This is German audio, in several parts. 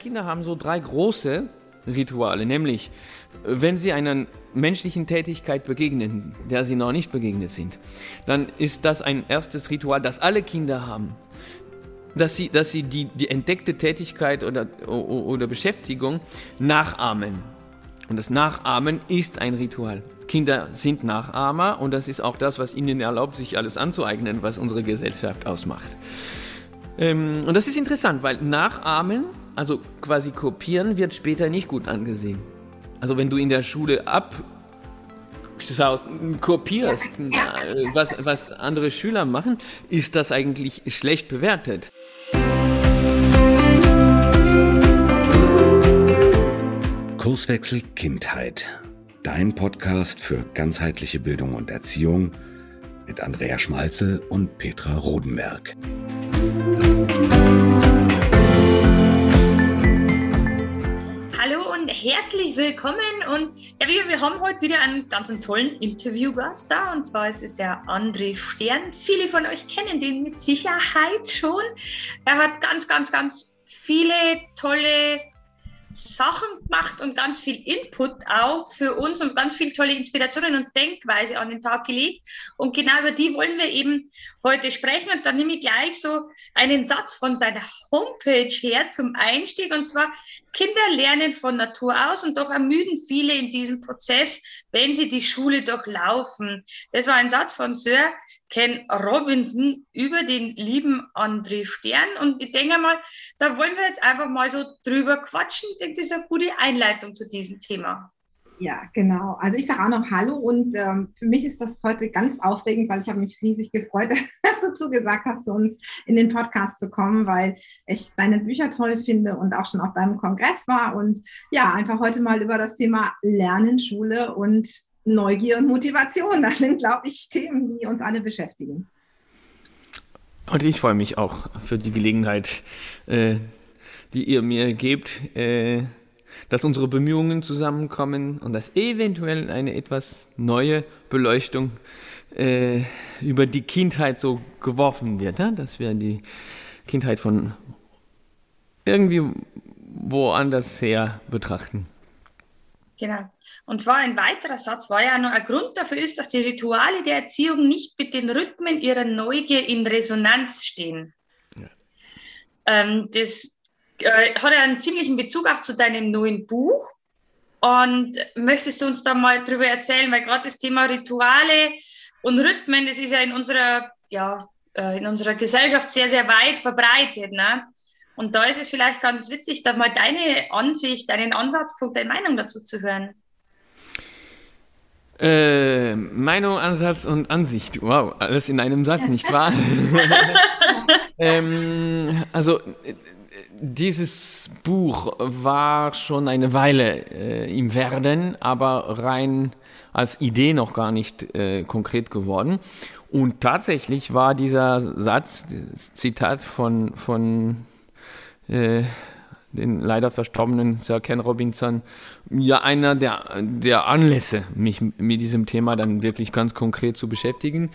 Kinder haben so drei große Rituale, nämlich wenn sie einer menschlichen Tätigkeit begegnen, der sie noch nicht begegnet sind, dann ist das ein erstes Ritual, das alle Kinder haben. Dass sie, dass sie die, die entdeckte Tätigkeit oder, oder Beschäftigung nachahmen. Und das Nachahmen ist ein Ritual. Kinder sind Nachahmer und das ist auch das, was ihnen erlaubt, sich alles anzueignen, was unsere Gesellschaft ausmacht. Ähm, und das ist interessant, weil Nachahmen, also quasi kopieren, wird später nicht gut angesehen. Also wenn du in der Schule abschaust, kopierst, was, was andere Schüler machen, ist das eigentlich schlecht bewertet. Kurswechsel Kindheit. Dein Podcast für ganzheitliche Bildung und Erziehung mit Andrea Schmalzel und Petra Rodenberg. Herzlich willkommen. Und ja, wir, wir haben heute wieder einen ganz tollen Interviewgast da. Und zwar ist es der André Stern. Viele von euch kennen den mit Sicherheit schon. Er hat ganz, ganz, ganz viele tolle Sachen gemacht und ganz viel Input auch für uns und ganz viel tolle Inspirationen und Denkweise an den Tag gelegt. Und genau über die wollen wir eben heute sprechen. Und dann nehme ich gleich so einen Satz von seiner Homepage her zum Einstieg. Und zwar, Kinder lernen von Natur aus und doch ermüden viele in diesem Prozess, wenn sie die Schule durchlaufen. Das war ein Satz von Sir Ken Robinson über den lieben André Stern. Und ich denke mal, da wollen wir jetzt einfach mal so drüber quatschen. Ich denke, das ist eine gute Einleitung zu diesem Thema. Ja, genau. Also ich sage auch noch Hallo und ähm, für mich ist das heute ganz aufregend, weil ich habe mich riesig gefreut, dass du zugesagt hast, zu uns in den Podcast zu kommen, weil ich deine Bücher toll finde und auch schon auf deinem Kongress war und ja, einfach heute mal über das Thema Lernen, Schule und Neugier und Motivation. Das sind, glaube ich, Themen, die uns alle beschäftigen. Und ich freue mich auch für die Gelegenheit, äh, die ihr mir gebt, äh, dass unsere Bemühungen zusammenkommen und dass eventuell eine etwas neue Beleuchtung äh, über die Kindheit so geworfen wird, ja? dass wir die Kindheit von irgendwie woanders her betrachten. Genau. Und zwar ein weiterer Satz war ja noch, ein Grund dafür ist, dass die Rituale der Erziehung nicht mit den Rhythmen ihrer Neugier in Resonanz stehen. Ja. Ähm, das äh, hat ja einen ziemlichen Bezug auch zu deinem neuen Buch. Und möchtest du uns da mal drüber erzählen, weil gerade das Thema Rituale und Rhythmen, das ist ja in unserer, ja, äh, in unserer Gesellschaft sehr, sehr weit verbreitet. Ne? Und da ist es vielleicht ganz witzig, da mal deine Ansicht, deinen Ansatzpunkt, deine Meinung dazu zu hören. Äh, Meinung, Ansatz und Ansicht. Wow, alles in einem Satz, nicht wahr? ähm, also, dieses Buch war schon eine Weile äh, im Werden, aber rein als Idee noch gar nicht äh, konkret geworden. Und tatsächlich war dieser Satz, Zitat von, von äh, den leider verstorbenen Sir Ken Robinson, ja einer der, der Anlässe, mich mit diesem Thema dann wirklich ganz konkret zu beschäftigen.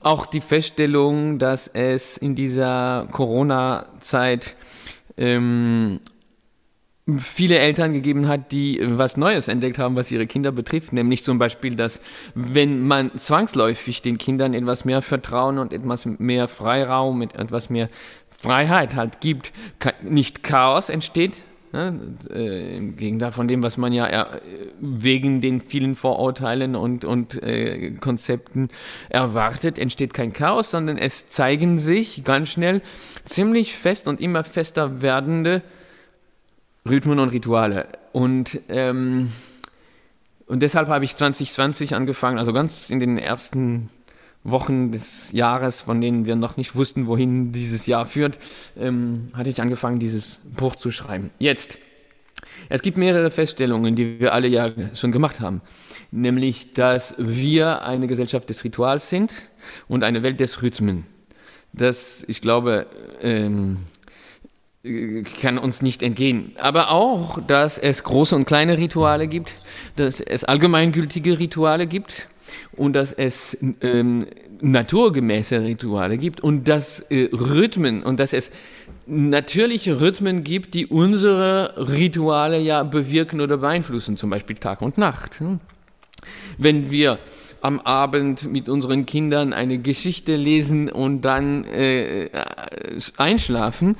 Auch die Feststellung, dass es in dieser Corona-Zeit ähm, viele Eltern gegeben hat, die was Neues entdeckt haben, was ihre Kinder betrifft, nämlich zum Beispiel, dass wenn man zwangsläufig den Kindern etwas mehr Vertrauen und etwas mehr Freiraum, etwas mehr Freiheit halt gibt, nicht Chaos entsteht, ne? äh, im Gegenteil von dem, was man ja äh, wegen den vielen Vorurteilen und, und äh, Konzepten erwartet, entsteht kein Chaos, sondern es zeigen sich ganz schnell ziemlich fest und immer fester werdende Rhythmen und Rituale. Und, ähm, und deshalb habe ich 2020 angefangen, also ganz in den ersten Wochen des Jahres, von denen wir noch nicht wussten, wohin dieses Jahr führt, ähm, hatte ich angefangen, dieses Buch zu schreiben. Jetzt, es gibt mehrere Feststellungen, die wir alle ja schon gemacht haben. Nämlich, dass wir eine Gesellschaft des Rituals sind und eine Welt des Rhythmen. Das, ich glaube, ähm, kann uns nicht entgehen. Aber auch, dass es große und kleine Rituale gibt, dass es allgemeingültige Rituale gibt und dass es ähm, naturgemäße Rituale gibt und dass äh, Rhythmen und dass es natürliche Rhythmen gibt, die unsere Rituale ja bewirken oder beeinflussen, zum Beispiel Tag und Nacht. Hm? Wenn wir am Abend mit unseren Kindern eine Geschichte lesen und dann äh, einschlafen,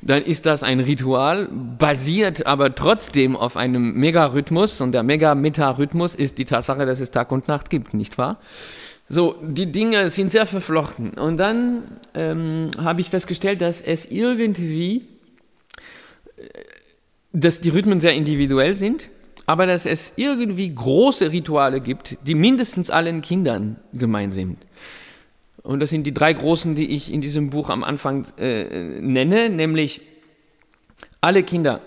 dann ist das ein Ritual, basiert aber trotzdem auf einem Megarhythmus und der Mega-Meta-Rhythmus ist die Tatsache, dass es Tag und Nacht gibt, nicht wahr? So, die Dinge sind sehr verflochten. Und dann ähm, habe ich festgestellt, dass es irgendwie, äh, dass die Rhythmen sehr individuell sind, aber dass es irgendwie große Rituale gibt, die mindestens allen Kindern gemein sind. Und das sind die drei großen, die ich in diesem Buch am Anfang äh, nenne, nämlich alle Kinder,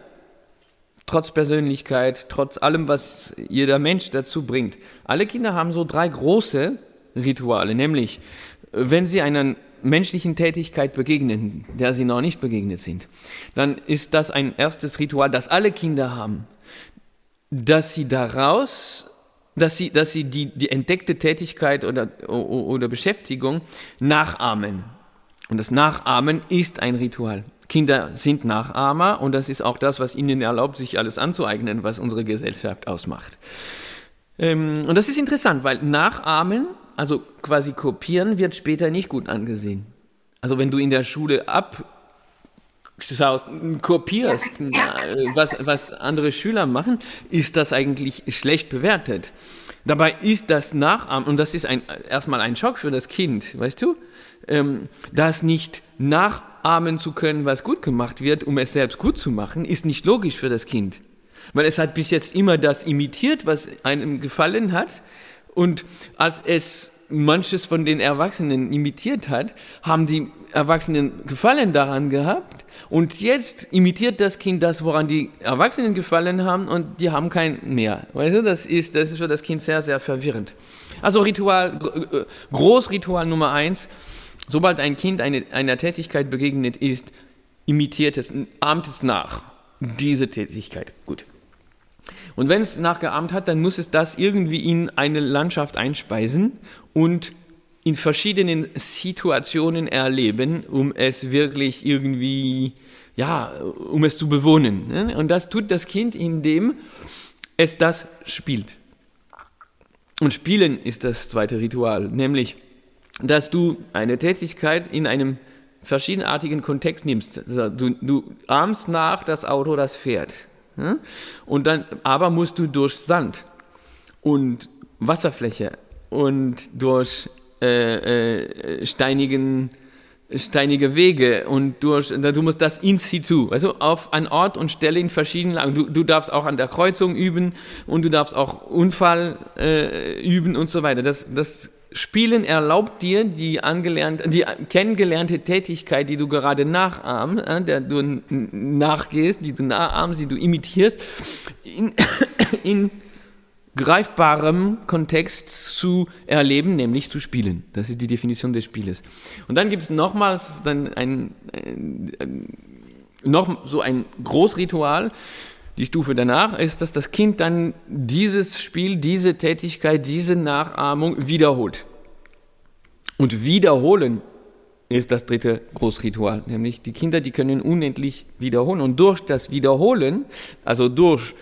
trotz Persönlichkeit, trotz allem, was jeder Mensch dazu bringt. Alle Kinder haben so drei große Rituale, nämlich wenn sie einer menschlichen Tätigkeit begegnen, der sie noch nicht begegnet sind, dann ist das ein erstes Ritual, das alle Kinder haben, dass sie daraus, dass sie, dass sie die, die entdeckte Tätigkeit oder, oder Beschäftigung nachahmen. Und das Nachahmen ist ein Ritual. Kinder sind Nachahmer und das ist auch das, was ihnen erlaubt, sich alles anzueignen, was unsere Gesellschaft ausmacht. Ähm, und das ist interessant, weil Nachahmen also quasi kopieren, wird später nicht gut angesehen. Also wenn du in der Schule abschaust, kopierst, was, was andere Schüler machen, ist das eigentlich schlecht bewertet. Dabei ist das Nachahmen, und das ist ein, erstmal ein Schock für das Kind, weißt du, ähm, das nicht nachahmen zu können, was gut gemacht wird, um es selbst gut zu machen, ist nicht logisch für das Kind. Weil es hat bis jetzt immer das imitiert, was einem gefallen hat, und als es manches von den Erwachsenen imitiert hat, haben die Erwachsenen Gefallen daran gehabt. Und jetzt imitiert das Kind das, woran die Erwachsenen gefallen haben, und die haben kein mehr. Weißt du, das ist, das ist für das Kind sehr, sehr verwirrend. Also Ritual, äh, Großritual Nummer eins, sobald ein Kind eine, einer Tätigkeit begegnet ist, imitiert es, ahmt es nach. Diese Tätigkeit. Gut. Und wenn es nachgeahmt hat, dann muss es das irgendwie in eine Landschaft einspeisen und in verschiedenen Situationen erleben, um es wirklich irgendwie, ja, um es zu bewohnen. Ne? Und das tut das Kind, indem es das spielt. Und Spielen ist das zweite Ritual, nämlich, dass du eine Tätigkeit in einem verschiedenartigen Kontext nimmst. Also du, du ahmst nach das Auto, das fährt. Und dann, aber musst du durch Sand und Wasserfläche und durch äh, äh, steinigen, steinige Wege und durch, du musst das in situ, also auf an Ort und Stelle in verschiedenen Lagen. Du, du darfst auch an der Kreuzung üben und du darfst auch Unfall äh, üben und so weiter. Das, das Spielen erlaubt dir die, angelernt, die kennengelernte Tätigkeit, die du gerade nachahmst, äh, der du nachgehst, die du nachahmst, die du imitierst, in, in greifbarem Kontext zu erleben, nämlich zu spielen. Das ist die Definition des Spieles. Und dann gibt es nochmals dann ein, ein, noch so ein Großritual, die Stufe danach ist, dass das Kind dann dieses Spiel, diese Tätigkeit, diese Nachahmung wiederholt. Und wiederholen ist das dritte Großritual, nämlich die Kinder, die können unendlich wiederholen. Und durch das Wiederholen, also durch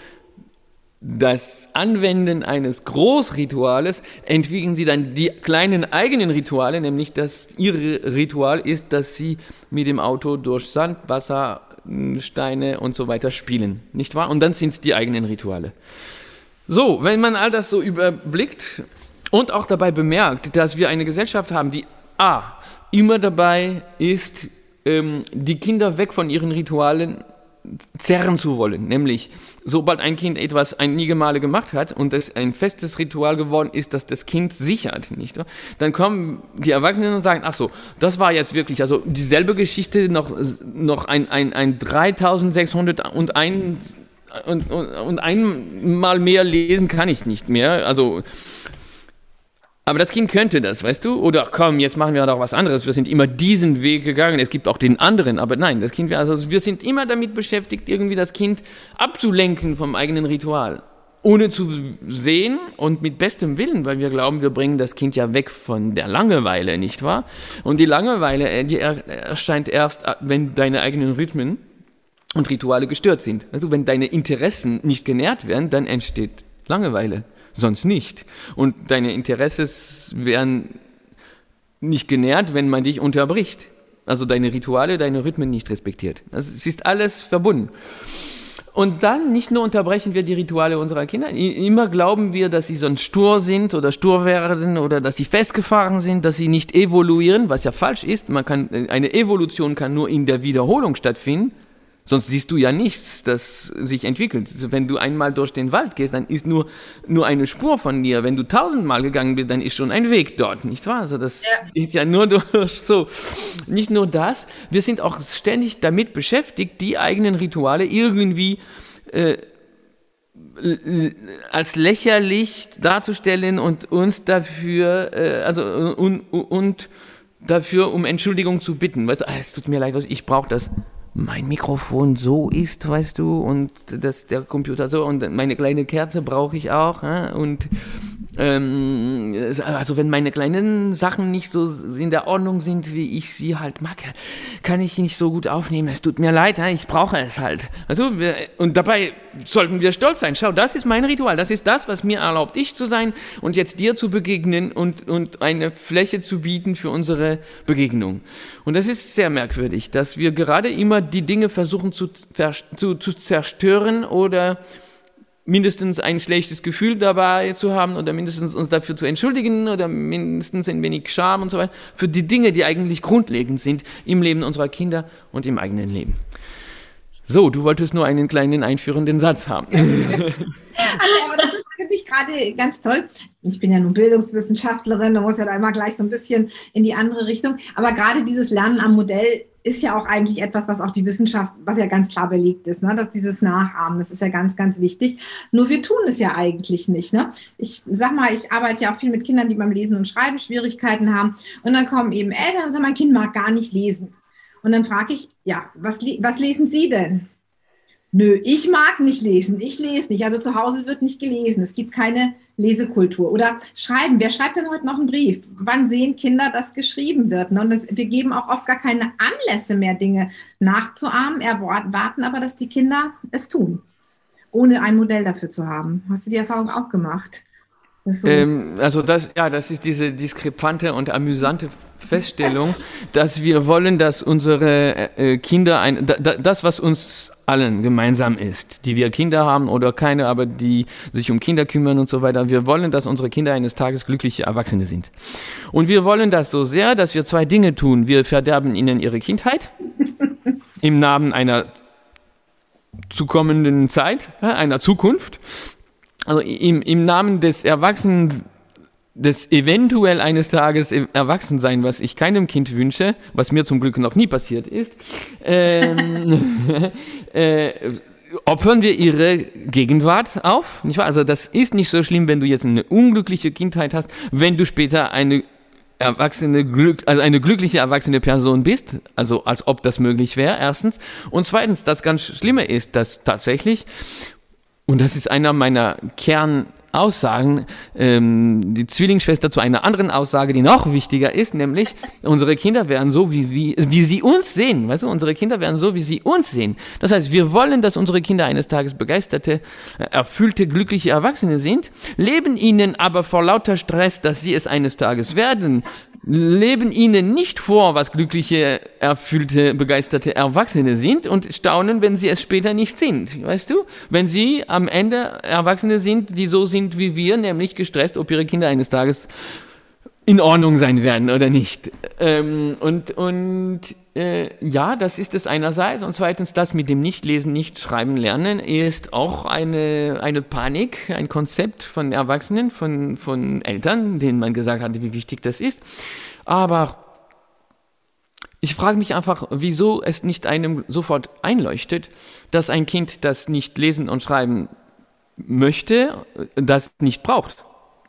das Anwenden eines Großrituales entwickeln sie dann die kleinen eigenen Rituale, nämlich dass ihr Ritual ist, dass sie mit dem Auto durch Sand, Wasser, Steine und so weiter spielen, nicht wahr? Und dann sind es die eigenen Rituale. So, wenn man all das so überblickt und auch dabei bemerkt, dass wir eine Gesellschaft haben, die A, immer dabei ist, ähm, die Kinder weg von ihren Ritualen zerren zu wollen. Nämlich, sobald ein Kind etwas einige Male gemacht hat und es ein festes Ritual geworden ist, das das Kind sichert, nicht? Dann kommen die Erwachsenen und sagen, ach so, das war jetzt wirklich, also dieselbe Geschichte noch, noch ein, ein, ein 3601 und, und, und einmal mehr lesen kann ich nicht mehr. Also aber das Kind könnte das, weißt du? Oder komm, jetzt machen wir doch was anderes. Wir sind immer diesen Weg gegangen. Es gibt auch den anderen, aber nein, das Kind, also wir sind immer damit beschäftigt, irgendwie das Kind abzulenken vom eigenen Ritual. ohne zu sehen und mit bestem Willen, weil wir glauben, wir bringen das Kind ja weg von der Langeweile, nicht wahr? Und die Langeweile, äh, die erscheint erst, äh, wenn deine eigenen Rhythmen und Rituale gestört sind. Also wenn deine Interessen nicht genährt werden, dann entsteht Langeweile, sonst nicht. Und deine Interesses werden nicht genährt, wenn man dich unterbricht. Also deine Rituale, deine Rhythmen nicht respektiert. Also es ist alles verbunden. Und dann nicht nur unterbrechen wir die Rituale unserer Kinder, immer glauben wir, dass sie sonst stur sind oder stur werden oder dass sie festgefahren sind, dass sie nicht evoluieren, was ja falsch ist. Man kann, eine Evolution kann nur in der Wiederholung stattfinden. Sonst siehst du ja nichts, das sich entwickelt. Also wenn du einmal durch den Wald gehst, dann ist nur, nur eine Spur von dir. Wenn du tausendmal gegangen bist, dann ist schon ein Weg dort, nicht wahr? Also das ja. geht ja nur durch so. Nicht nur das, wir sind auch ständig damit beschäftigt, die eigenen Rituale irgendwie äh, als lächerlich darzustellen und uns dafür, äh, also und, und dafür um Entschuldigung zu bitten. Weißt du, ah, es tut mir leid, ich brauche das mein Mikrofon so ist, weißt du, und dass der Computer so und meine kleine Kerze brauche ich auch ja? und ähm, also wenn meine kleinen Sachen nicht so in der Ordnung sind, wie ich sie halt mag, kann ich sie nicht so gut aufnehmen. Es tut mir leid, ich brauche es halt. Also wir, und dabei sollten wir stolz sein. Schau, das ist mein Ritual. Das ist das, was mir erlaubt, ich zu sein und jetzt dir zu begegnen und, und eine Fläche zu bieten für unsere Begegnung. Und das ist sehr merkwürdig, dass wir gerade immer die Dinge versuchen zu, zu, zu zerstören oder mindestens ein schlechtes Gefühl dabei zu haben oder mindestens uns dafür zu entschuldigen oder mindestens ein wenig Scham und so weiter, für die Dinge, die eigentlich grundlegend sind im Leben unserer Kinder und im eigenen Leben. So, du wolltest nur einen kleinen einführenden Satz haben. aber gerade ganz toll. Ich bin ja nun Bildungswissenschaftlerin, da muss ja da immer gleich so ein bisschen in die andere Richtung. Aber gerade dieses Lernen am Modell ist ja auch eigentlich etwas, was auch die Wissenschaft, was ja ganz klar belegt ist, ne? dass dieses Nachahmen, das ist ja ganz, ganz wichtig. Nur wir tun es ja eigentlich nicht. Ne? Ich sag mal, ich arbeite ja auch viel mit Kindern, die beim Lesen und Schreiben Schwierigkeiten haben. Und dann kommen eben Eltern und sagen, mein Kind mag gar nicht lesen. Und dann frage ich, ja, was, was lesen Sie denn? Nö, ich mag nicht lesen. Ich lese nicht. Also zu Hause wird nicht gelesen. Es gibt keine Lesekultur. Oder schreiben. Wer schreibt denn heute noch einen Brief? Wann sehen Kinder, dass geschrieben wird? Ne? Und wir geben auch oft gar keine Anlässe mehr, Dinge nachzuahmen, erwarten aber, dass die Kinder es tun, ohne ein Modell dafür zu haben. Hast du die Erfahrung auch gemacht? Ähm, also das, ja, das ist diese diskrepante und amüsante Feststellung, dass wir wollen, dass unsere äh, Kinder ein, da, das, was uns allen gemeinsam ist, die wir Kinder haben oder keine, aber die sich um Kinder kümmern und so weiter. Wir wollen, dass unsere Kinder eines Tages glückliche Erwachsene sind. Und wir wollen das so sehr, dass wir zwei Dinge tun. Wir verderben ihnen ihre Kindheit im Namen einer zukommenden Zeit, einer Zukunft also im, im Namen des Erwachsenen, des eventuell eines Tages Erwachsensein, was ich keinem Kind wünsche, was mir zum Glück noch nie passiert ist, ähm, äh, opfern wir ihre Gegenwart auf. Nicht wahr? Also das ist nicht so schlimm, wenn du jetzt eine unglückliche Kindheit hast, wenn du später eine erwachsene Glück, also eine glückliche erwachsene Person bist, also als ob das möglich wäre, erstens. Und zweitens, das ganz Schlimme ist, dass tatsächlich und das ist einer meiner Kernaussagen, ähm, die Zwillingsschwester zu einer anderen Aussage, die noch wichtiger ist, nämlich unsere Kinder werden so, wie, wie, wie sie uns sehen. Weißt du, unsere Kinder werden so, wie sie uns sehen. Das heißt, wir wollen, dass unsere Kinder eines Tages begeisterte, erfüllte, glückliche Erwachsene sind, leben ihnen aber vor lauter Stress, dass sie es eines Tages werden, leben ihnen nicht vor, was glückliche, erfüllte, begeisterte Erwachsene sind und staunen, wenn sie es später nicht sind. Weißt du? Wenn sie am Ende Erwachsene sind, die so sind wie wir, nämlich gestresst, ob ihre Kinder eines Tages in Ordnung sein werden oder nicht. Ähm, und und äh, ja, das ist es einerseits. Und zweitens, das mit dem Nichtlesen, Nichtschreiben lernen ist auch eine, eine Panik, ein Konzept von Erwachsenen, von, von Eltern, denen man gesagt hat, wie wichtig das ist. Aber ich frage mich einfach, wieso es nicht einem sofort einleuchtet, dass ein Kind, das nicht lesen und schreiben möchte, das nicht braucht.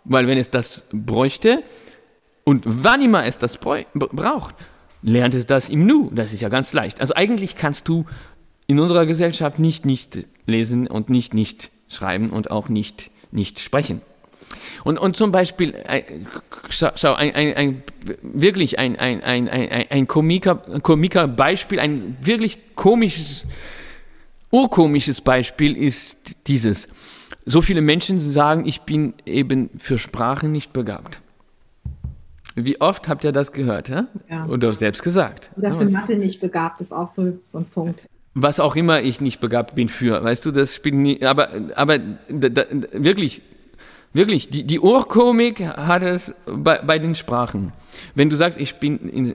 Weil wenn es das bräuchte, und wann immer es das braucht, lernt es das im Nu. Das ist ja ganz leicht. Also eigentlich kannst du in unserer Gesellschaft nicht nicht lesen und nicht nicht schreiben und auch nicht, nicht sprechen. Und, und zum Beispiel, äh, schau, ein, ein, ein, wirklich ein, ein, ein, ein, Komiker, Komiker Beispiel, ein wirklich komisches, urkomisches Beispiel ist dieses. So viele Menschen sagen, ich bin eben für Sprachen nicht begabt. Wie oft habt ihr das gehört? Ja? Ja. Oder selbst gesagt? Oder für Mathe nicht begabt ist auch so, so ein Punkt. Was auch immer ich nicht begabt bin für, weißt du, das spielt nie, aber, aber da, da, wirklich, wirklich, die, die Urkomik hat es bei, bei den Sprachen. Wenn du sagst, ich bin in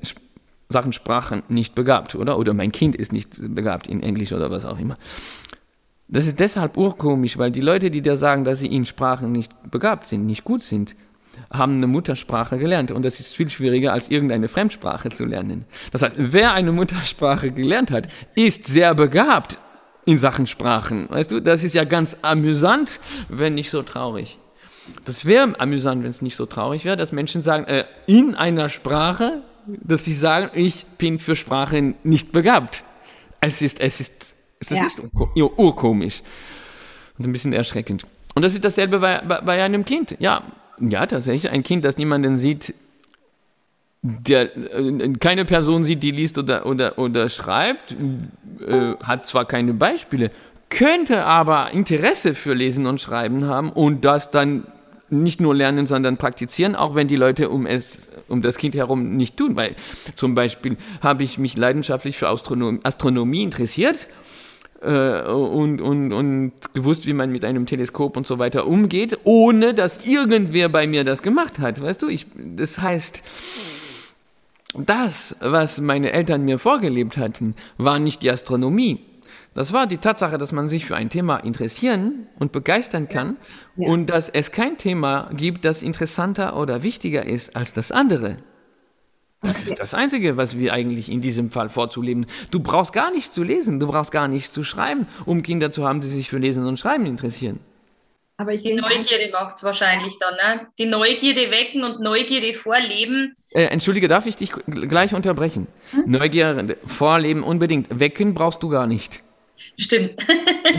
Sachen Sprachen nicht begabt, oder? Oder mein Kind ist nicht begabt in Englisch oder was auch immer. Das ist deshalb urkomisch, weil die Leute, die dir sagen, dass sie in Sprachen nicht begabt sind, nicht gut sind, haben eine Muttersprache gelernt. Und das ist viel schwieriger, als irgendeine Fremdsprache zu lernen. Das heißt, wer eine Muttersprache gelernt hat, ist sehr begabt in Sachen Sprachen. Weißt du, das ist ja ganz amüsant, wenn nicht so traurig. Das wäre amüsant, wenn es nicht so traurig wäre, dass Menschen sagen, äh, in einer Sprache, dass sie sagen, ich bin für Sprache nicht begabt. Es ist, es ist, ist ja. urkomisch und ein bisschen erschreckend. Und das ist dasselbe bei, bei, bei einem Kind. Ja, ja, tatsächlich. Ein Kind, das niemanden sieht, der äh, keine Person sieht, die liest oder, oder, oder schreibt, äh, hat zwar keine Beispiele, könnte aber Interesse für Lesen und Schreiben haben und das dann nicht nur lernen, sondern praktizieren, auch wenn die Leute um es, um das Kind herum nicht tun. Weil zum Beispiel habe ich mich leidenschaftlich für Astronomie, Astronomie interessiert und, und, und gewusst, wie man mit einem Teleskop und so weiter umgeht, ohne dass irgendwer bei mir das gemacht hat. Weißt du, ich, das heißt, das, was meine Eltern mir vorgelebt hatten, war nicht die Astronomie. Das war die Tatsache, dass man sich für ein Thema interessieren und begeistern kann ja. und dass es kein Thema gibt, das interessanter oder wichtiger ist als das andere. Das ist das Einzige, was wir eigentlich in diesem Fall vorzuleben. Du brauchst gar nicht zu lesen, du brauchst gar nicht zu schreiben, um Kinder zu haben, die sich für Lesen und Schreiben interessieren. Aber ich die Neugierde macht es wahrscheinlich dann, ne? Die Neugierde wecken und Neugierde vorleben. Äh, Entschuldige, darf ich dich gleich unterbrechen? Hm? Neugierde vorleben unbedingt. Wecken brauchst du gar nicht. Stimmt.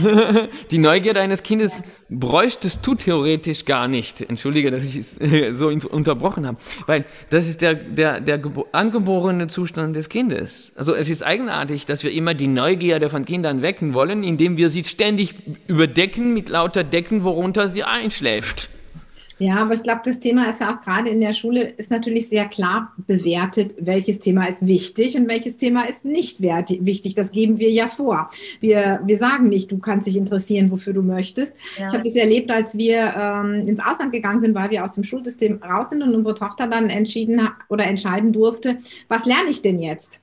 Die Neugier eines Kindes bräuchtest du theoretisch gar nicht. Entschuldige, dass ich es so unterbrochen habe. Weil das ist der, der, der angeborene Zustand des Kindes. Also es ist eigenartig, dass wir immer die Neugierde von Kindern wecken wollen, indem wir sie ständig überdecken mit lauter Decken, worunter sie einschläft. Ja, aber ich glaube, das Thema ist ja auch gerade in der Schule, ist natürlich sehr klar bewertet, welches Thema ist wichtig und welches Thema ist nicht wichtig. Das geben wir ja vor. Wir, wir sagen nicht, du kannst dich interessieren, wofür du möchtest. Ja. Ich habe das erlebt, als wir ähm, ins Ausland gegangen sind, weil wir aus dem Schulsystem raus sind und unsere Tochter dann entschieden oder entscheiden durfte, was lerne ich denn jetzt?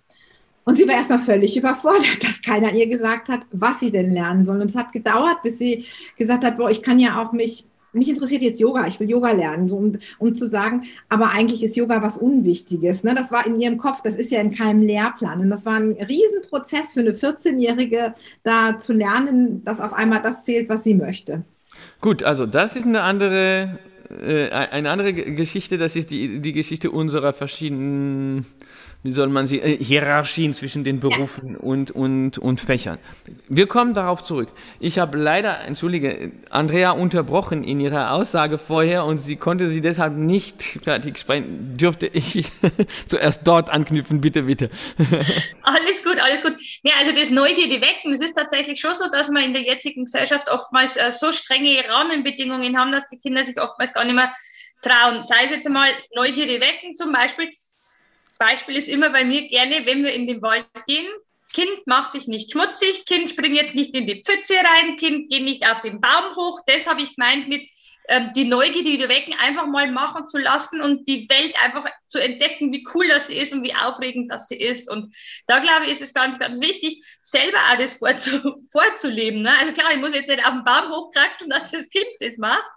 Und sie war erstmal völlig überfordert, dass keiner ihr gesagt hat, was sie denn lernen soll. Und es hat gedauert, bis sie gesagt hat, boah, ich kann ja auch mich mich interessiert jetzt Yoga, ich will Yoga lernen, so, um, um zu sagen, aber eigentlich ist Yoga was Unwichtiges. Ne? Das war in ihrem Kopf, das ist ja in keinem Lehrplan. Und das war ein Riesenprozess für eine 14-Jährige, da zu lernen, dass auf einmal das zählt, was sie möchte. Gut, also das ist eine andere, äh, eine andere Geschichte, das ist die, die Geschichte unserer verschiedenen wie soll man sie, äh, Hierarchien zwischen den Berufen und, und, und Fächern. Wir kommen darauf zurück. Ich habe leider, entschuldige, Andrea unterbrochen in ihrer Aussage vorher und sie konnte sie deshalb nicht fertig sprechen. Dürfte ich zuerst dort anknüpfen, bitte, bitte. alles gut, alles gut. Ja, also das Neugierde wecken, es ist tatsächlich schon so, dass wir in der jetzigen Gesellschaft oftmals äh, so strenge Rahmenbedingungen haben, dass die Kinder sich oftmals gar nicht mehr trauen. Sei es jetzt einmal Neugierde wecken zum Beispiel, Beispiel ist immer bei mir gerne, wenn wir in den Wald gehen. Kind, mach dich nicht schmutzig, Kind, spring jetzt nicht in die Pfütze rein, Kind, geh nicht auf den Baum hoch. Das habe ich gemeint mit die Neugier, die wir wecken, einfach mal machen zu lassen und die Welt einfach zu entdecken, wie cool das ist und wie aufregend das ist. Und da glaube ich, ist es ganz, ganz wichtig, selber auch das vorzu vorzuleben. Ne? Also klar, ich muss jetzt nicht auf den Baum hochkraxeln, dass das Kind das macht,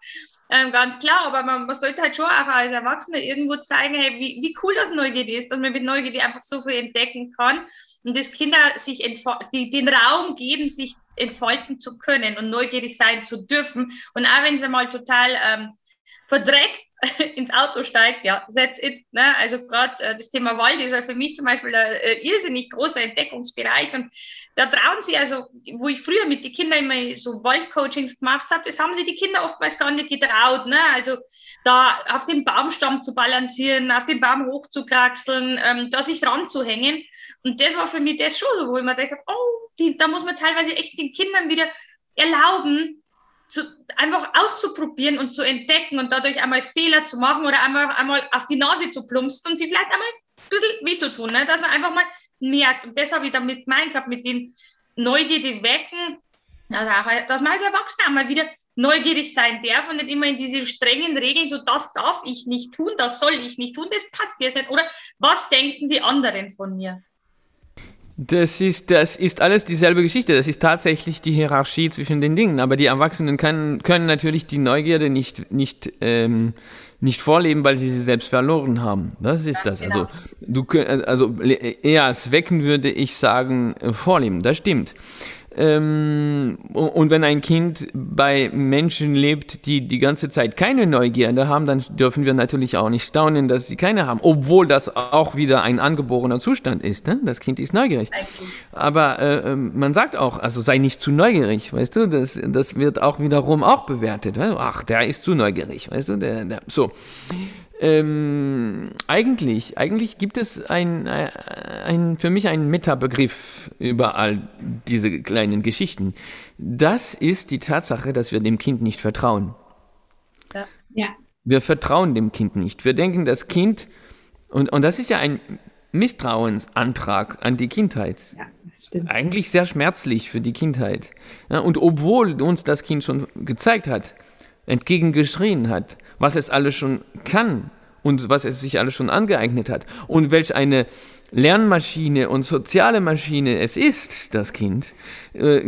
ähm, ganz klar, aber man, man, sollte halt schon auch als Erwachsener irgendwo zeigen, hey, wie, wie cool das Neugierde ist, dass man mit Neugierde einfach so viel entdecken kann und dass Kinder sich die, den Raum geben, sich entfalten zu können und neugierig sein zu dürfen. Und auch wenn sie mal total ähm, verdreckt ins Auto steigt, ja, that's it. Ne? Also gerade äh, das Thema Wald ist ja für mich zum Beispiel ein äh, irrsinnig großer Entdeckungsbereich. Und da trauen sie, also wo ich früher mit den Kindern immer so Waldcoachings gemacht habe, das haben sie die Kinder oftmals gar nicht getraut. Ne? Also da auf den Baumstamm zu balancieren, auf den Baum hochzukraxeln, ähm, da sich dran zu hängen. Und das war für mich das schon so, wo ich mir dachte, oh, die, da muss man teilweise echt den Kindern wieder erlauben, zu, einfach auszuprobieren und zu entdecken und dadurch einmal Fehler zu machen oder einmal, einmal auf die Nase zu plumpsen und sie vielleicht einmal ein bisschen weh zu tun, ne? dass man einfach mal merkt. Und das habe ich damit gemeint gehabt, mit den Neugierde wecken, also auch, dass man als Erwachsener einmal wieder neugierig sein darf und nicht immer in diese strengen Regeln, so das darf ich nicht tun, das soll ich nicht tun, das passt jetzt nicht. Oder was denken die anderen von mir? Das ist, das ist alles dieselbe Geschichte. Das ist tatsächlich die Hierarchie zwischen den Dingen. Aber die Erwachsenen können, können natürlich die Neugierde nicht, nicht, ähm, nicht vorleben, weil sie sie selbst verloren haben. Das ist das. Also, genau. du, also eher als wecken würde ich sagen, äh, vorleben. Das stimmt. Ähm, und wenn ein Kind bei Menschen lebt, die die ganze Zeit keine Neugierde haben, dann dürfen wir natürlich auch nicht staunen, dass sie keine haben, obwohl das auch wieder ein angeborener Zustand ist. Ne? Das Kind ist neugierig. Aber äh, ähm, man sagt auch, also sei nicht zu neugierig, weißt du, das, das wird auch wiederum auch bewertet. Ach, der ist zu neugierig, weißt du, der, der, so. Ähm, eigentlich, eigentlich gibt es ein, äh, ein, für mich einen Metabegriff über all diese kleinen Geschichten. Das ist die Tatsache, dass wir dem Kind nicht vertrauen. Ja. ja. Wir vertrauen dem Kind nicht. Wir denken, das Kind, und, und das ist ja ein Misstrauensantrag an die Kindheit. Ja, das stimmt. Eigentlich sehr schmerzlich für die Kindheit. Ja, und obwohl uns das Kind schon gezeigt hat, entgegengeschrien hat, was es alles schon kann und was es sich alles schon angeeignet hat und welch eine Lernmaschine und soziale Maschine es ist, das Kind, äh,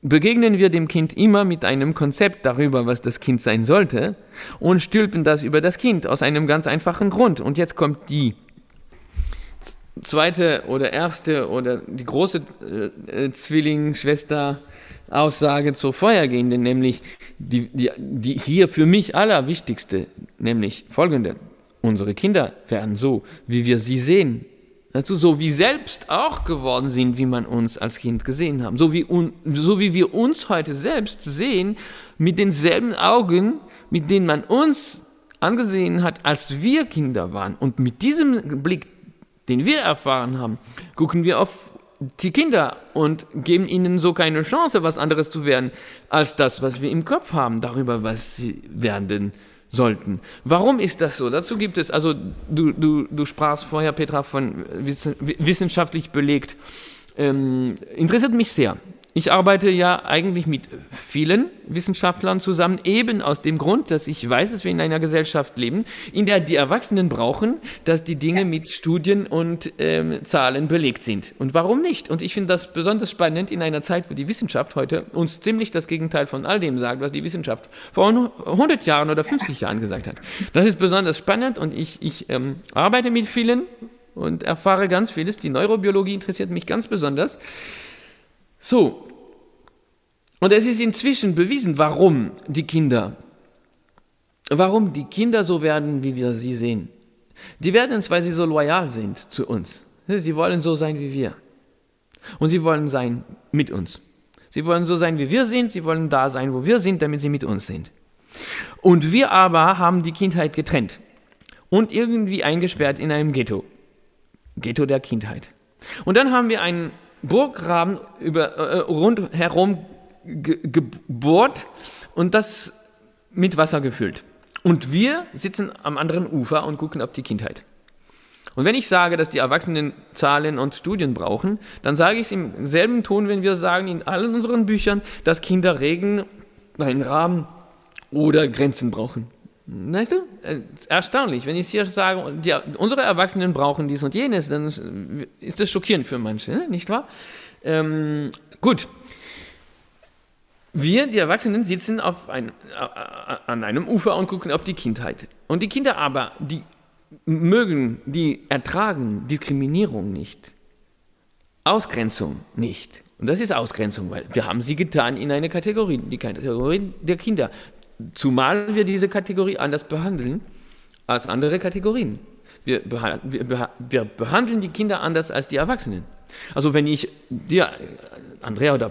begegnen wir dem Kind immer mit einem Konzept darüber, was das Kind sein sollte und stülpen das über das Kind aus einem ganz einfachen Grund. Und jetzt kommt die zweite oder erste oder die große äh, Zwillingsschwester Aussage zur Vorhergehenden, nämlich die, die, die hier für mich allerwichtigste, nämlich folgende. Unsere Kinder werden so, wie wir sie sehen, dazu so wie selbst auch geworden sind, wie man uns als Kind gesehen haben. So wie, un, so wie wir uns heute selbst sehen, mit denselben Augen, mit denen man uns angesehen hat, als wir Kinder waren. Und mit diesem Blick, den wir erfahren haben, gucken wir auf die Kinder und geben ihnen so keine Chance, was anderes zu werden, als das, was wir im Kopf haben, darüber, was sie werden sollten. Warum ist das so? Dazu gibt es, also du, du, du sprachst vorher, Petra, von wissenschaftlich belegt. Ähm, interessiert mich sehr. Ich arbeite ja eigentlich mit vielen Wissenschaftlern zusammen, eben aus dem Grund, dass ich weiß, dass wir in einer Gesellschaft leben, in der die Erwachsenen brauchen, dass die Dinge mit Studien und ähm, Zahlen belegt sind. Und warum nicht? Und ich finde das besonders spannend in einer Zeit, wo die Wissenschaft heute uns ziemlich das Gegenteil von all dem sagt, was die Wissenschaft vor 100 Jahren oder 50 Jahren gesagt hat. Das ist besonders spannend und ich, ich ähm, arbeite mit vielen und erfahre ganz vieles. Die Neurobiologie interessiert mich ganz besonders. So, und es ist inzwischen bewiesen, warum die Kinder, warum die Kinder so werden, wie wir sie sehen. Die werden es, weil sie so loyal sind zu uns. Sie wollen so sein wie wir. Und sie wollen sein mit uns. Sie wollen so sein, wie wir sind. Sie wollen da sein, wo wir sind, damit sie mit uns sind. Und wir aber haben die Kindheit getrennt und irgendwie eingesperrt in einem Ghetto. Ghetto der Kindheit. Und dann haben wir einen Burggraben über, äh, rundherum ge gebohrt und das mit Wasser gefüllt. Und wir sitzen am anderen Ufer und gucken auf die Kindheit. Und wenn ich sage, dass die Erwachsenen Zahlen und Studien brauchen, dann sage ich es im selben Ton, wenn wir sagen in allen unseren Büchern, dass Kinder Regeln, einen Rahmen oder Grenzen brauchen. Weißt du? Erstaunlich. Wenn ich hier sage, die, unsere Erwachsenen brauchen dies und jenes, dann ist das schockierend für manche, ne? nicht wahr? Ähm, gut. Wir, die Erwachsenen, sitzen ein, an einem Ufer und gucken auf die Kindheit. Und die Kinder aber, die mögen, die ertragen Diskriminierung nicht. Ausgrenzung nicht. Und das ist Ausgrenzung, weil wir haben sie getan in eine Kategorie, die Kategorie der Kinder. Zumal wir diese Kategorie anders behandeln als andere Kategorien. Wir, beha wir, beha wir, behandeln die Kinder anders als die Erwachsenen. Also wenn ich dir, Andrea oder,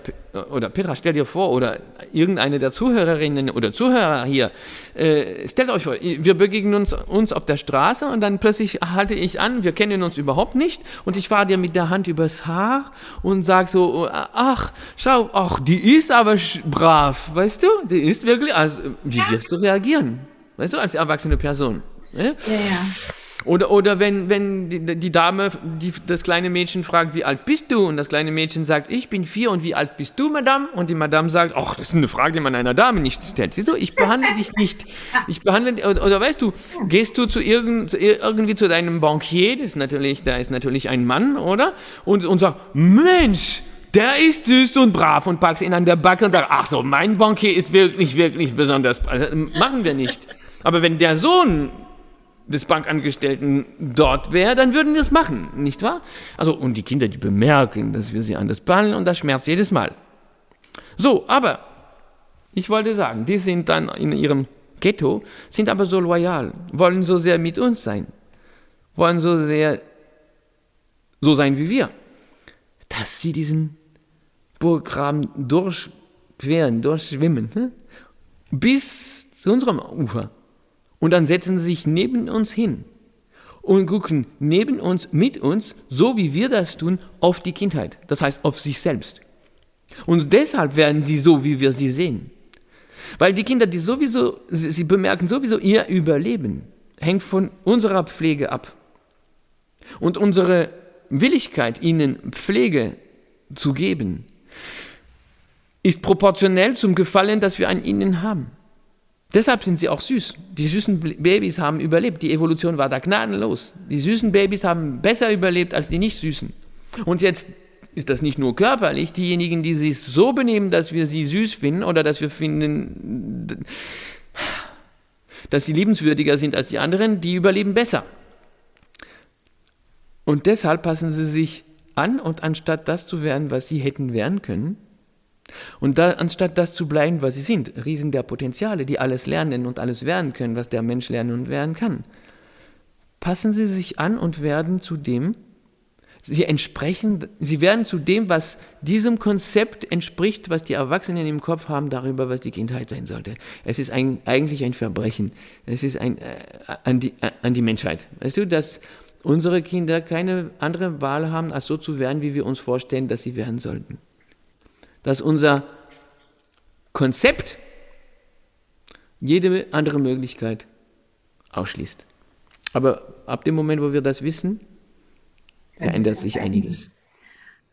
oder Petra, stell dir vor, oder irgendeine der Zuhörerinnen oder Zuhörer hier, äh, stellt euch vor, wir begegnen uns, uns auf der Straße und dann plötzlich halte ich an, wir kennen uns überhaupt nicht und ich fahre dir mit der Hand übers Haar und sage so, ach, schau, ach, die ist aber brav, weißt du, die ist wirklich, also wie wirst du reagieren? Weißt du, als erwachsene Person. Ne? Ja, ja. Oder, oder wenn, wenn die, die Dame die, das kleine Mädchen fragt, wie alt bist du? Und das kleine Mädchen sagt, ich bin vier und wie alt bist du, Madame? Und die Madame sagt, ach, das ist eine Frage, die man einer Dame nicht stellt. Siehst du, ich behandle dich nicht. Ich behandle, oder, oder weißt du, gehst du zu, irgend, zu irgendwie zu deinem Bankier, das ist natürlich, da ist natürlich ein Mann, oder? Und, und sagt, Mensch, der ist süß und brav und packst ihn an der Backe und sagt, ach so, mein Bankier ist wirklich, wirklich besonders, also machen wir nicht. Aber wenn der Sohn des Bankangestellten dort wäre, dann würden wir es machen, nicht wahr? Also, und die Kinder, die bemerken, dass wir sie anders behandeln und das schmerzt jedes Mal. So, aber ich wollte sagen, die sind dann in ihrem Ghetto, sind aber so loyal, wollen so sehr mit uns sein, wollen so sehr so sein wie wir, dass sie diesen Burggraben durchqueren, durchschwimmen, ne? bis zu unserem Ufer. Und dann setzen sie sich neben uns hin und gucken neben uns, mit uns, so wie wir das tun, auf die Kindheit. Das heißt, auf sich selbst. Und deshalb werden sie so, wie wir sie sehen. Weil die Kinder, die sowieso, sie, bemerken sowieso, ihr Überleben hängt von unserer Pflege ab. Und unsere Willigkeit, ihnen Pflege zu geben, ist proportionell zum Gefallen, das wir an ihnen haben. Deshalb sind sie auch süß. Die süßen Babys haben überlebt. Die Evolution war da gnadenlos. Die süßen Babys haben besser überlebt als die nicht süßen. Und jetzt ist das nicht nur körperlich. Diejenigen, die sich so benehmen, dass wir sie süß finden oder dass wir finden, dass sie liebenswürdiger sind als die anderen, die überleben besser. Und deshalb passen sie sich an und anstatt das zu werden, was sie hätten werden können, und da, anstatt das zu bleiben, was sie sind, Riesen der Potenziale, die alles lernen und alles werden können, was der Mensch lernen und werden kann, passen sie sich an und werden zu dem, sie entsprechen, sie werden zu dem, was diesem Konzept entspricht, was die Erwachsenen im Kopf haben darüber, was die Kindheit sein sollte. Es ist ein, eigentlich ein Verbrechen. Es ist ein, äh, an, die, äh, an die Menschheit. Weißt du, dass unsere Kinder keine andere Wahl haben, als so zu werden, wie wir uns vorstellen, dass sie werden sollten dass unser Konzept jede andere Möglichkeit ausschließt. Aber ab dem Moment, wo wir das wissen, verändert sich einiges.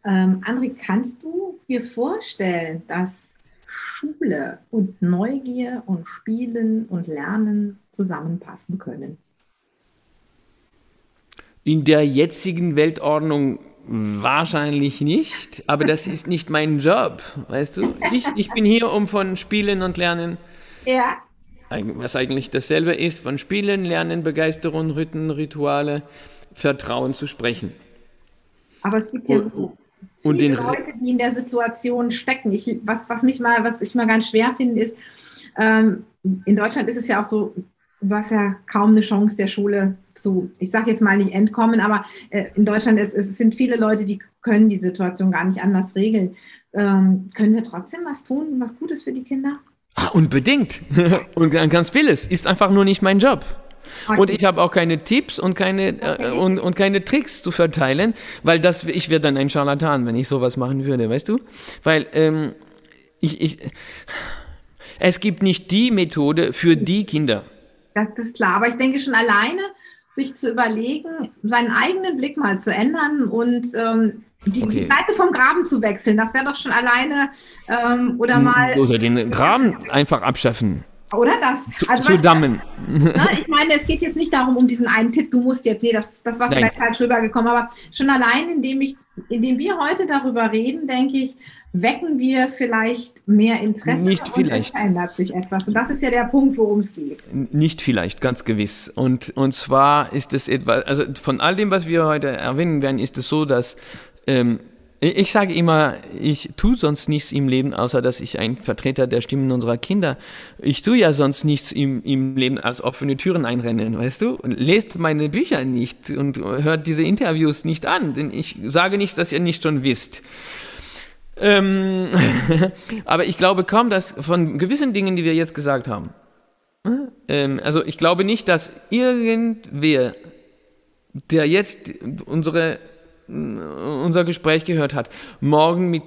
Ähm, André, kannst du dir vorstellen, dass Schule und Neugier und Spielen und Lernen zusammenpassen können? In der jetzigen Weltordnung Wahrscheinlich nicht, aber das ist nicht mein Job, weißt du? Ich, ich bin hier, um von Spielen und Lernen, ja. was eigentlich dasselbe ist, von Spielen, Lernen, Begeisterung, Rhythmen, Rituale, Vertrauen zu sprechen. Aber es gibt ja so und viele Leute, die in der Situation stecken. Ich, was, was, mich mal, was ich mal ganz schwer finde, ist, ähm, in Deutschland ist es ja auch so, du hast ja kaum eine Chance der Schule zu, ich sage jetzt mal nicht entkommen, aber äh, in Deutschland ist, es sind viele Leute, die können die Situation gar nicht anders regeln. Ähm, können wir trotzdem was tun, was Gutes für die Kinder? Ah, unbedingt. und ganz vieles. Ist einfach nur nicht mein Job. Okay. Und ich habe auch keine Tipps und keine, äh, okay. äh, und, und keine Tricks zu verteilen, weil das, ich wäre dann ein Scharlatan, wenn ich sowas machen würde, weißt du? Weil ähm, ich, ich, es gibt nicht die Methode für die Kinder. Das ist klar, aber ich denke schon alleine, sich zu überlegen, seinen eigenen Blick mal zu ändern und ähm, die, okay. die, Seite vom Graben zu wechseln, das wäre doch schon alleine ähm, oder mal. Oder den Graben einfach abschaffen. Oder das? Also, zu, dammen. Ne, ich meine, es geht jetzt nicht darum, um diesen einen Tipp, du musst jetzt, nee, das, das war Nein. vielleicht falsch rübergekommen, aber schon allein, indem, ich, indem wir heute darüber reden, denke ich, wecken wir vielleicht mehr Interesse nicht und vielleicht. es verändert sich etwas. Und das ist ja der Punkt, worum es geht. Nicht vielleicht, ganz gewiss. Und, und zwar ist es etwas, also von all dem, was wir heute erwähnen werden, ist es so, dass ähm, Ich sage immer, ich tue sonst nichts im Leben, außer dass ich ein Vertreter der Stimmen unserer Kinder. Ich tue ja sonst nichts im, im Leben als offene Türen einrennen, weißt du? Und lest meine Bücher nicht und hört diese Interviews nicht an, denn ich sage nicht, dass ihr nicht schon wisst. Ähm, aber ich glaube kaum, dass von gewissen Dingen, die wir jetzt gesagt haben, ähm, also ich glaube nicht, dass irgendwer, der jetzt unsere unser Gespräch gehört hat, morgen mit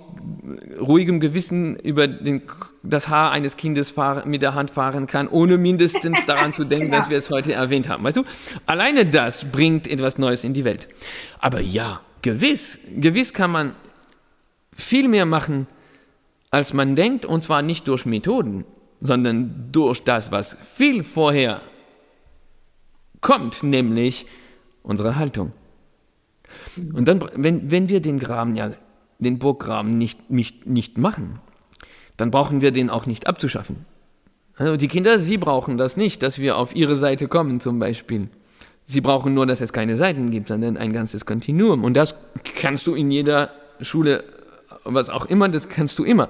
ruhigem Gewissen über den, das Haar eines Kindes fahr, mit der Hand fahren kann, ohne mindestens daran zu denken, ja. dass wir es heute erwähnt haben. Weißt du, alleine das bringt etwas Neues in die Welt. Aber ja, gewiss, gewiss kann man viel mehr machen, als man denkt, und zwar nicht durch Methoden, sondern durch das, was viel vorher kommt, nämlich unsere Haltung. Und dann, wenn, wenn wir den Graben ja, den Burggraben nicht, nicht, nicht machen, dann brauchen wir den auch nicht abzuschaffen. Also die Kinder, sie brauchen das nicht, dass wir auf ihre Seite kommen zum Beispiel. Sie brauchen nur, dass es keine Seiten gibt, sondern ein ganzes Kontinuum. Und das kannst du in jeder Schule, was auch immer, das kannst du immer.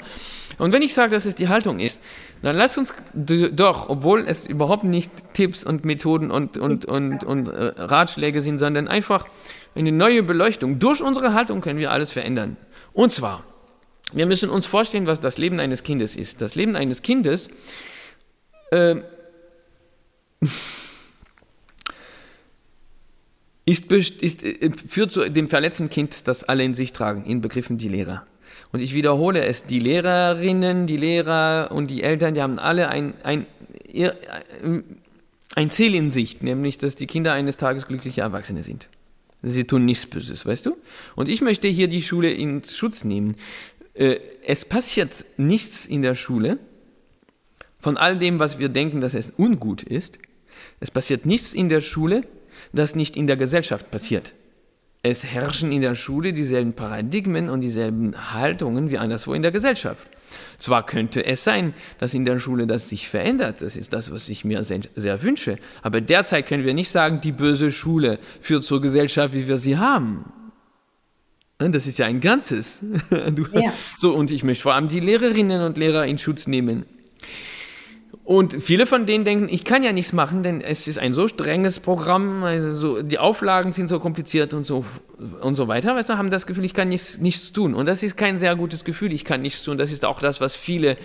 Und wenn ich sage, dass es die Haltung ist, dann lass uns doch, obwohl es überhaupt nicht Tipps und Methoden und, und, und, und äh, Ratschläge sind, sondern einfach eine neue Beleuchtung. Durch unsere Haltung können wir alles verändern. Und zwar, wir müssen uns vorstellen, was das Leben eines Kindes ist. Das Leben eines Kindes äh, ist, ist, äh, führt zu dem verletzten Kind, das alle in sich tragen, in Begriffen die Lehrer. Und ich wiederhole es, die Lehrerinnen, die Lehrer und die Eltern, die haben alle ein, ein, ein Ziel in sich, nämlich, dass die Kinder eines Tages glückliche Erwachsene sind. Sie tun nichts Böses, weißt du? Und ich möchte hier die Schule in Schutz nehmen. Äh, es passiert nichts in der Schule von all dem, was wir denken, dass es ungut ist. Es passiert nichts in der Schule, das nicht in der Gesellschaft passiert. Es herrschen in der Schule dieselben Paradigmen und dieselben Haltungen wie anderswo in der Gesellschaft. Zwar könnte es sein, dass in der Schule das sich verändert, das ist das, was ich mir sehr, sehr, wünsche, aber derzeit können wir nicht sagen, die böse Schule führt zur Gesellschaft, wie wir sie haben. Das ist ja ein Ganzes. Ja. So, und ich möchte vor allem die Lehrerinnen und Lehrer in Schutz nehmen. Und viele von denen denken, ich kann ja nichts machen, denn es ist ein so strenges Programm, also so, die Auflagen sind so kompliziert und so und so weiter. Weißt du, haben das Gefühl, ich kann nichts, nichts tun. Und das ist kein sehr gutes Gefühl, ich kann nichts tun. Das ist auch das, was viele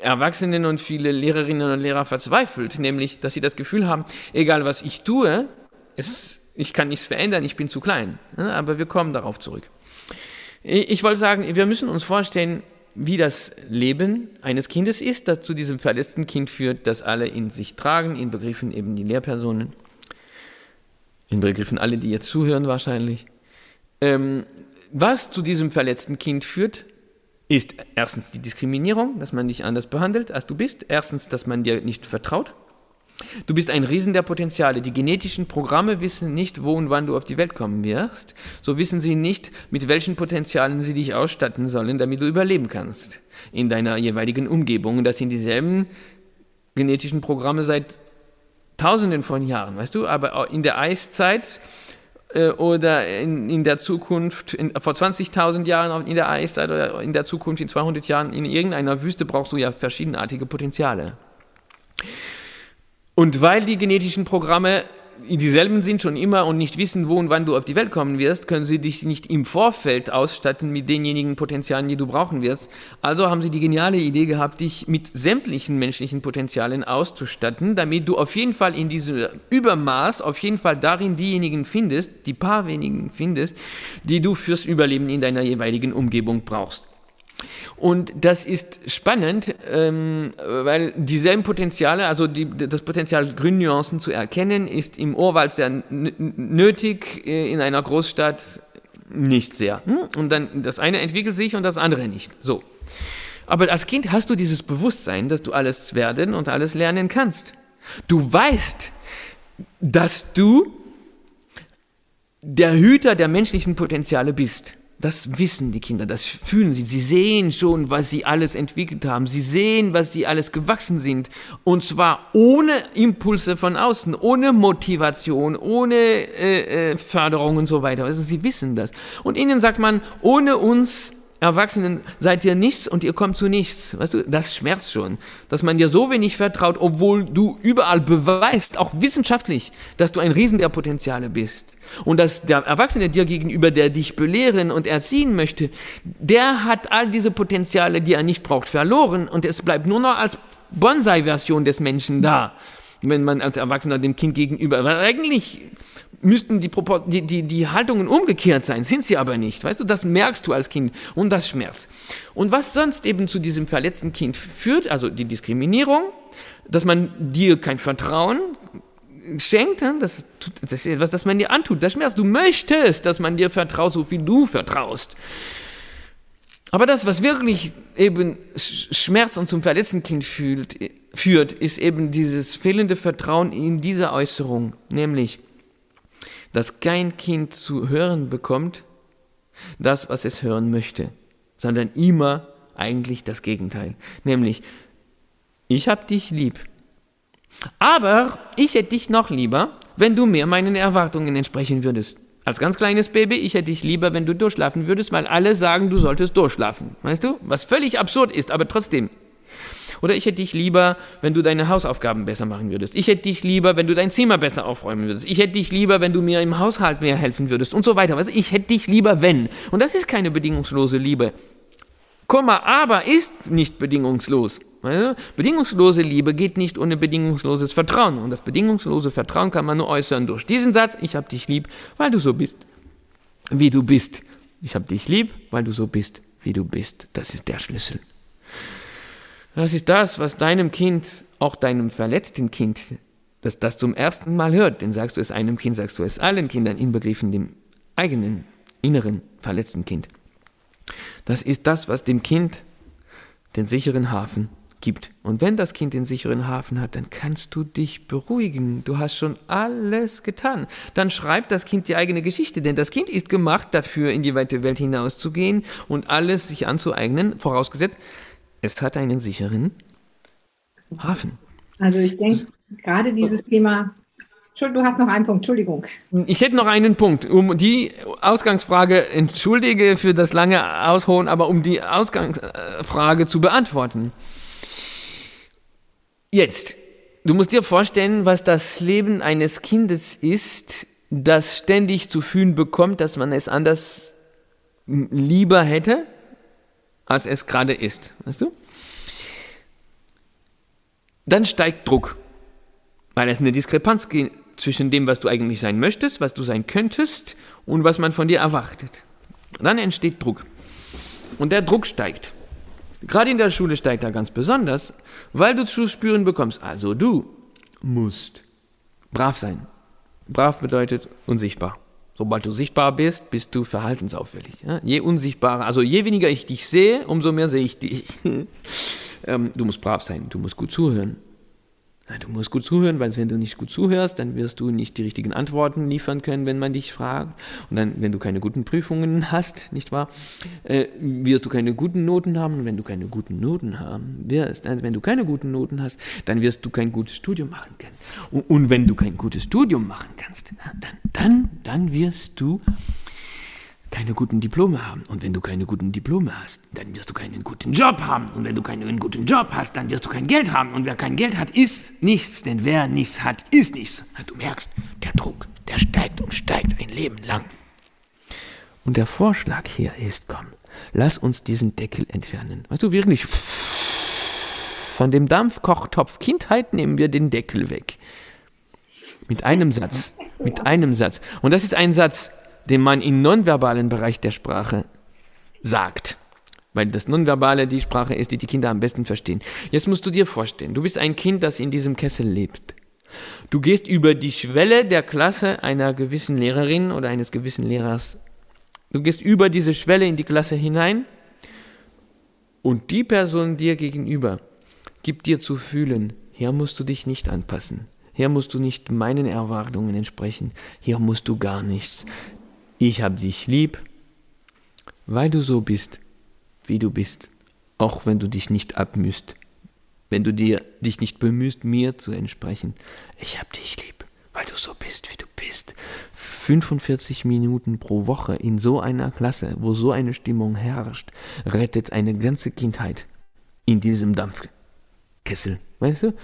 Erwachsenen und viele Lehrerinnen und Lehrer verzweifelt, nämlich, dass sie das Gefühl haben, egal was ich tue, es, ich kann nichts verändern, ich bin zu klein. Aber wir kommen darauf zurück. Ich wollte sagen, wir müssen uns vorstellen, wie das Leben eines Kindes ist, das zu diesem verletzten Kind führt, das alle in sich tragen, in Begriffen eben die Lehrpersonen, in Begriffen alle, die jetzt zuhören wahrscheinlich. Ähm, was zu diesem verletzten Kind führt, ist erstens die Diskriminierung, dass man dich anders behandelt, als du bist. Erstens, dass man dir nicht vertraut. Du bist ein Riesen der Potenziale. Die genetischen Programme wissen nicht, wo und wann du auf die Welt kommen wirst. So wissen sie nicht, mit welchen Potenzialen sie dich ausstatten sollen, damit du überleben kannst in deiner jeweiligen Umgebung. Und das sind dieselben genetischen Programme seit Tausenden von Jahren, weißt du? Aber in der Eiszeit äh, oder in, in, der Zukunft, in, vor 20.000 Jahren in der Eiszeit oder in der Zukunft in 200 Jahren in irgendeiner Wüste brauchst du ja verschiedenartige Potenziale. Und weil die genetischen Programme dieselben sind schon immer und nicht wissen, wo und wann du auf die Welt kommen wirst, können sie dich nicht im Vorfeld ausstatten mit denjenigen Potenzialen, die du brauchen wirst. Also haben sie die geniale Idee gehabt, dich mit sämtlichen menschlichen Potenzialen auszustatten, damit du auf jeden Fall in diesem Übermaß, auf jeden Fall darin diejenigen findest, die paar wenigen findest, die du fürs Überleben in deiner jeweiligen Umgebung brauchst. Und das ist spannend, ähm, weil dieselben Potenziale, also die, das Potenzial Grünnuancen zu erkennen, ist im Urwald sehr nötig, äh, in einer Großstadt nicht sehr. Hm? Und dann das eine entwickelt sich und das andere nicht. So. Aber als Kind hast du dieses Bewusstsein, dass du alles werden und alles lernen kannst. Du weißt, dass du der Hüter der menschlichen Potenziale bist Das wissen die Kinder, das fühlen sie. Sie sehen schon, was sie alles entwickelt haben. Sie sehen, was sie alles gewachsen sind. Und zwar ohne Impulse von außen, ohne Motivation, ohne äh, äh, Förderung und so weiter. Also sie wissen das. Und ihnen sagt man, ohne uns Erwachsenen seid ihr nichts und ihr kommt zu nichts. Weißt du, das schmerzt schon, dass man dir so wenig vertraut, obwohl du überall beweist, auch wissenschaftlich, dass du ein Riesen der Potenziale bist. Und dass der Erwachsene dir gegenüber, der dich belehren und erziehen möchte, der hat all diese Potenziale, die er nicht braucht, verloren und es bleibt nur noch als Bonsai-Version des Menschen da, wenn man als Erwachsener dem Kind gegenüber, weil eigentlich müssten die, die, die, die Haltungen umgekehrt sein, sind sie aber nicht. Weißt du, das merkst du als Kind und das schmerzt. Und was sonst eben zu diesem verletzten Kind führt, also die Diskriminierung, dass man dir kein Vertrauen schenkt, das, das ist etwas, das man dir antut, das schmerzt. Du möchtest, dass man dir vertraut, so wie du vertraust. Aber das, was wirklich eben Schmerz und zum verletzten Kind fühlt, führt, ist eben dieses fehlende Vertrauen in diese Äußerung, nämlich dass kein Kind zu hören bekommt, das, was es hören möchte, sondern immer eigentlich das Gegenteil. Nämlich, ich hab dich lieb. Aber ich hätte dich noch lieber, wenn du mir meinen Erwartungen entsprechen würdest. Als ganz kleines Baby, ich hätte dich lieber, wenn du durchschlafen würdest, weil alle sagen, du solltest durchschlafen. Weißt du? Was völlig absurd ist, aber trotzdem. Oder ich hätte dich lieber, wenn du deine Hausaufgaben besser machen würdest. Ich hätte dich lieber, wenn du dein Zimmer besser aufräumen würdest. Ich hätte dich lieber, wenn du mir im Haushalt mehr helfen würdest und so weiter. ich hätte dich lieber, wenn. Und das ist keine bedingungslose Liebe. Komma, aber ist nicht bedingungslos. Bedingungslose Liebe geht nicht ohne bedingungsloses Vertrauen. Und das bedingungslose Vertrauen kann man nur äußern durch diesen Satz, ich habe dich lieb, weil du so bist, wie du bist. Ich habe dich lieb, weil du so bist, wie du bist. Das ist der Schlüssel. Das ist das, was deinem Kind, auch deinem verletzten Kind, das das zum ersten Mal hört. Denn sagst du es einem Kind, sagst du es allen Kindern, inbegriffen dem eigenen, inneren, verletzten Kind. Das ist das, was dem Kind den sicheren Hafen gibt. Und wenn das Kind den sicheren Hafen hat, dann kannst du dich beruhigen. Du hast schon alles getan. Dann schreibt das Kind die eigene Geschichte, denn das Kind ist gemacht dafür, in die weite Welt hinauszugehen und alles sich anzueignen, vorausgesetzt, es hat einen sicheren Hafen. Also ich denke, gerade dieses Thema Du hast noch einen Punkt, Entschuldigung. Ich hätte noch einen Punkt. Um die Ausgangsfrage, entschuldige für das lange Ausholen, aber um die Ausgangsfrage zu beantworten. Jetzt, du musst dir vorstellen, was das Leben eines Kindes ist, das ständig zu fühlen bekommt, dass man es anders lieber hätte als es gerade ist. Weißt du? Dann steigt Druck, weil es eine Diskrepanz gibt zwischen dem, was du eigentlich sein möchtest, was du sein könntest und was man von dir erwartet. Dann entsteht Druck. Und der Druck steigt. Gerade in der Schule steigt er ganz besonders, weil du zu spüren bekommst, also du musst brav sein. Brav bedeutet unsichtbar. Sobald du sichtbar bist, bist du verhaltensauffällig. Ja? Je unsichtbarer, also je weniger ich dich sehe, umso mehr sehe ich dich. ähm, du musst brav sein, du musst gut zuhören. Du musst gut zuhören, weil wenn du nicht gut zuhörst, dann wirst du nicht die richtigen Antworten liefern können, wenn man dich fragt. Und dann, wenn du keine guten Prüfungen hast, nicht wahr, äh, wirst du keine guten Noten haben. Und wenn du keine guten Noten haben wirst, also wenn du keine guten Noten hast, dann wirst du kein gutes Studium machen können. Und, und wenn du kein gutes Studium machen kannst, dann, dann, dann wirst du keine guten Diplome haben. Und wenn du keine guten Diplome hast, dann wirst du keinen guten Job haben. Und wenn du keinen guten Job hast, dann wirst du kein Geld haben. Und wer kein Geld hat, ist nichts. Denn wer nichts hat, ist nichts. Du merkst, der Druck, der steigt und steigt ein Leben lang. Und der Vorschlag hier ist, komm, lass uns diesen Deckel entfernen. Weißt du, wirklich, von dem Dampfkochtopf Kindheit nehmen wir den Deckel weg. Mit einem Satz. Mit einem Satz. Und das ist ein Satz, den man im nonverbalen Bereich der Sprache sagt. Weil das Nonverbale die Sprache ist, die die Kinder am besten verstehen. Jetzt musst du dir vorstellen, du bist ein Kind, das in diesem Kessel lebt. Du gehst über die Schwelle der Klasse einer gewissen Lehrerin oder eines gewissen Lehrers. Du gehst über diese Schwelle in die Klasse hinein und die Person dir gegenüber gibt dir zu fühlen, hier musst du dich nicht anpassen. Hier musst du nicht meinen Erwartungen entsprechen. Hier musst du gar nichts ich habe dich lieb, weil du so bist, wie du bist, auch wenn du dich nicht abmühst, wenn du dir, dich nicht bemühst, mir zu entsprechen. Ich hab dich lieb, weil du so bist, wie du bist. 45 Minuten pro Woche in so einer Klasse, wo so eine Stimmung herrscht, rettet eine ganze Kindheit in diesem Dampfkessel, weißt du?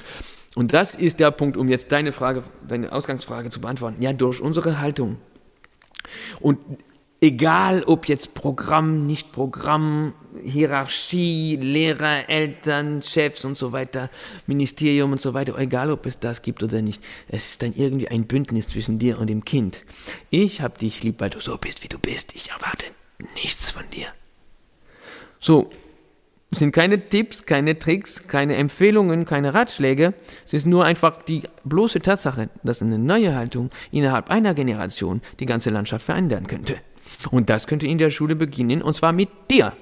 Und das ist der Punkt, um jetzt deine Frage, deine Ausgangsfrage zu beantworten. Ja, durch unsere Haltung. Und egal ob jetzt Programm, nicht Programm, Hierarchie, Lehrer, Eltern, Chefs und so weiter, Ministerium und so weiter, egal ob es das gibt oder nicht, es ist dann irgendwie ein Bündnis zwischen dir und dem Kind. Ich hab dich lieb, weil du so bist, wie du bist. Ich erwarte nichts von dir. So, es sind keine Tipps, keine Tricks, keine Empfehlungen, keine Ratschläge. Es ist nur einfach die bloße Tatsache, dass eine neue Haltung innerhalb einer Generation die ganze Landschaft verändern könnte. Und das könnte in der Schule beginnen, und zwar mit dir.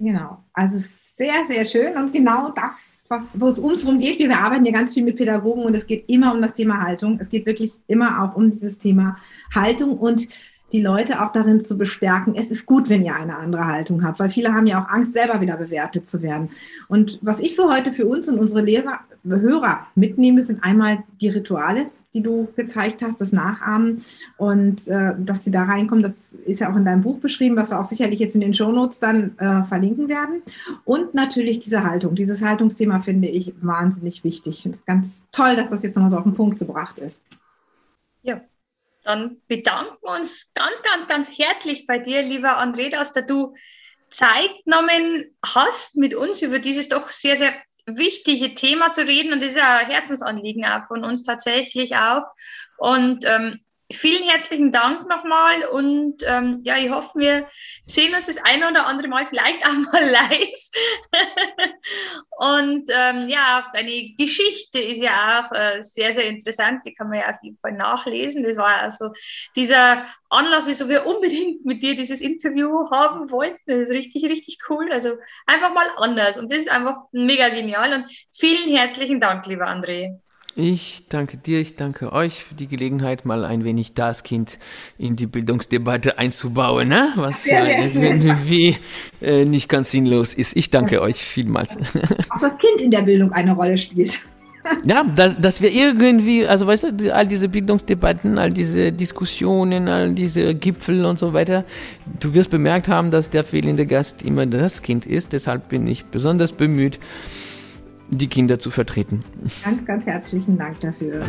Genau, also sehr, sehr schön. Und genau das, was, wo es uns darum geht, wir arbeiten ja ganz viel mit Pädagogen und es geht immer um das Thema Haltung. Es geht wirklich immer auch um dieses Thema Haltung und die Leute auch darin zu bestärken, es ist gut, wenn ihr eine andere Haltung habt, weil viele haben ja auch Angst, selber wieder bewertet zu werden. Und was ich so heute für uns und unsere Leser, Hörer mitnehme, sind einmal die Rituale, die du gezeigt hast, das Nachahmen und äh, dass sie da reinkommen, das ist ja auch in deinem Buch beschrieben, was wir auch sicherlich jetzt in den Shownotes dann äh, verlinken werden. Und natürlich diese Haltung. Dieses Haltungsthema finde ich wahnsinnig wichtig. Und es ist ganz toll, dass das jetzt nochmal so auf den Punkt gebracht ist. Dann bedanken wir uns ganz, ganz, ganz herzlich bei dir, lieber André, dass du Zeit genommen hast, mit uns über dieses doch sehr, sehr wichtige Thema zu reden. Und das ist ein Herzensanliegen auch von uns tatsächlich auch. Und ähm, vielen herzlichen Dank nochmal und ähm, ja, ich hoffe, wir sehen uns das eine oder andere Mal vielleicht auch mal live. und ähm, ja, deine Geschichte ist ja auch äh, sehr, sehr interessant. Die kann man ja auf jeden Fall nachlesen. Das war also dieser Anlass, wieso wir unbedingt mit dir dieses Interview haben wollten. Das ist richtig, richtig cool. Also einfach mal anders. Und das ist einfach mega genial. Und vielen herzlichen Dank, lieber André. Ich danke dir, ich danke euch für die Gelegenheit, mal ein wenig das Kind in die Bildungsdebatte einzubauen, ne? was ja, irgendwie äh, nicht ganz sinnlos ist. Ich danke euch vielmals. Auch das Kind in der Bildung eine Rolle spielt. Ja, dass, dass wir irgendwie, also weißt du, all diese Bildungsdebatten, all diese Diskussionen, all diese Gipfel und so weiter, du wirst bemerkt haben, dass der fehlende Gast immer das Kind ist. Deshalb bin ich besonders bemüht, die Kinder zu vertreten. Ganz, ganz herzlichen Dank dafür.